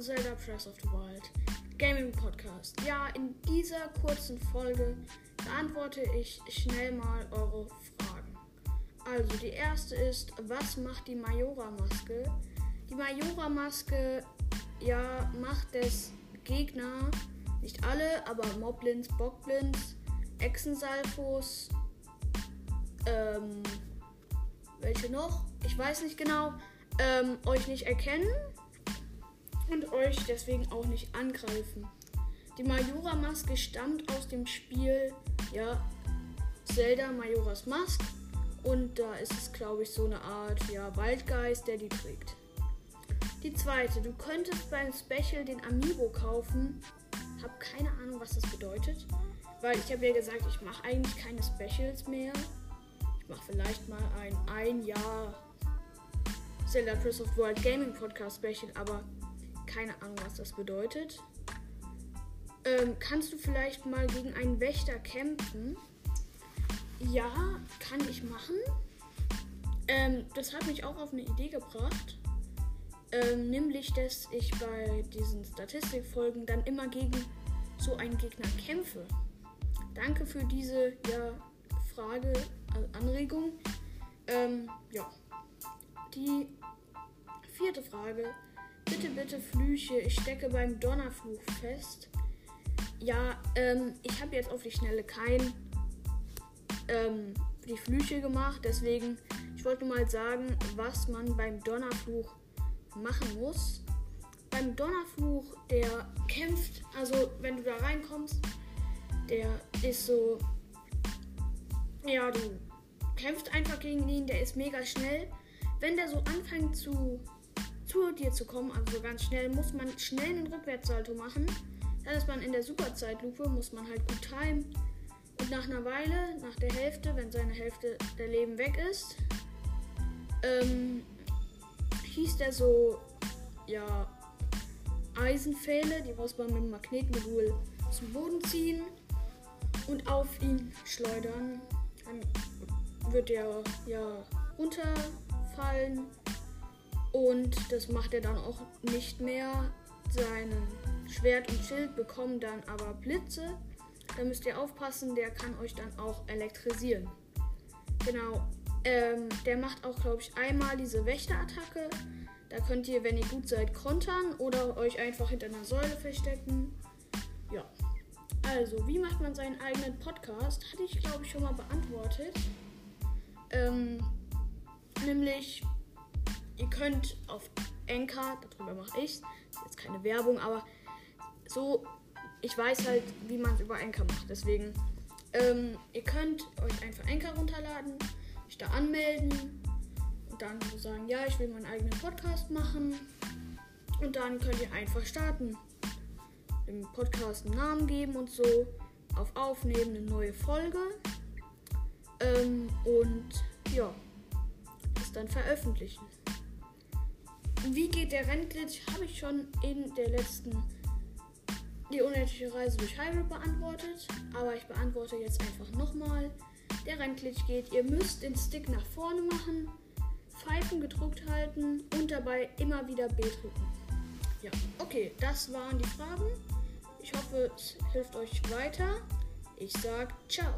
Zelda Press of the Wild Gaming Podcast. Ja, in dieser kurzen Folge beantworte ich schnell mal eure Fragen. Also, die erste ist, was macht die Majora-Maske? Die Majora-Maske, ja, macht es Gegner, nicht alle, aber Moblins, Bockblins, Echsensalfos, ähm, welche noch? Ich weiß nicht genau, ähm, euch nicht erkennen und euch deswegen auch nicht angreifen. Die Majora-Maske stammt aus dem Spiel, ja, Zelda Majoras Mask. Und da ist es, glaube ich, so eine Art, ja, Waldgeist, der die trägt. Die zweite, du könntest beim Special den Amiibo kaufen. Hab keine Ahnung, was das bedeutet. Weil ich habe ja gesagt, ich mache eigentlich keine Specials mehr. Ich mache vielleicht mal ein ein Jahr Zelda Press of World Gaming Podcast Special, aber keine Ahnung, was das bedeutet. Ähm, kannst du vielleicht mal gegen einen Wächter kämpfen? Ja, kann ich machen. Ähm, das hat mich auch auf eine Idee gebracht. Ähm, nämlich, dass ich bei diesen Statistikfolgen dann immer gegen so einen Gegner kämpfe. Danke für diese ja, Frage, also Anregung. Ähm, ja. Die vierte Frage. Bitte, bitte Flüche. Ich stecke beim Donnerfluch fest. Ja, ähm, ich habe jetzt auf die Schnelle kein ähm, die Flüche gemacht. Deswegen, ich wollte mal sagen, was man beim Donnerfluch machen muss. Beim Donnerfluch, der kämpft, also wenn du da reinkommst, der ist so, ja, du kämpfst einfach gegen ihn, der ist mega schnell. Wenn der so anfängt zu, zu dir zu kommen, also ganz schnell, muss man schnell einen Rückwärtssalto machen. Dann ist man in der Superzeitlupe, muss man halt gut timen. Und nach einer Weile, nach der Hälfte, wenn seine Hälfte der Leben weg ist, ähm, hieß der so, ja, Eisenpfähle, die muss man mit dem Magnetmodul zum Boden ziehen und auf ihn schleudern. Dann wird er ja runterfallen und das macht er dann auch nicht mehr. Sein Schwert und Schild bekommen dann aber Blitze. Da müsst ihr aufpassen, der kann euch dann auch elektrisieren. Genau, ähm, der macht auch, glaube ich, einmal diese Wächterattacke. Da könnt ihr, wenn ihr gut seid, kontern oder euch einfach hinter einer Säule verstecken. Ja. Also, wie macht man seinen eigenen Podcast? Hatte ich, glaube ich, schon mal beantwortet. Ähm, nämlich, ihr könnt auf Anchor, darüber mache ich jetzt keine Werbung, aber so, ich weiß halt, wie man es über Anchor macht. Deswegen, ähm, ihr könnt euch einfach Anchor runterladen mich da anmelden und dann so sagen, ja, ich will meinen eigenen Podcast machen. Und dann könnt ihr einfach starten. Dem Podcast einen Namen geben und so. Auf Aufnehmen eine neue Folge. Ähm, und ja, das dann veröffentlichen. Wie geht der Rennglitch? Habe ich schon in der letzten die unendliche Reise durch Hyrule beantwortet. Aber ich beantworte jetzt einfach nochmal der Rennglitch geht. Ihr müsst den Stick nach vorne machen, Pfeifen gedrückt halten und dabei immer wieder B drücken. Ja, okay, das waren die Fragen. Ich hoffe, es hilft euch weiter. Ich sag ciao.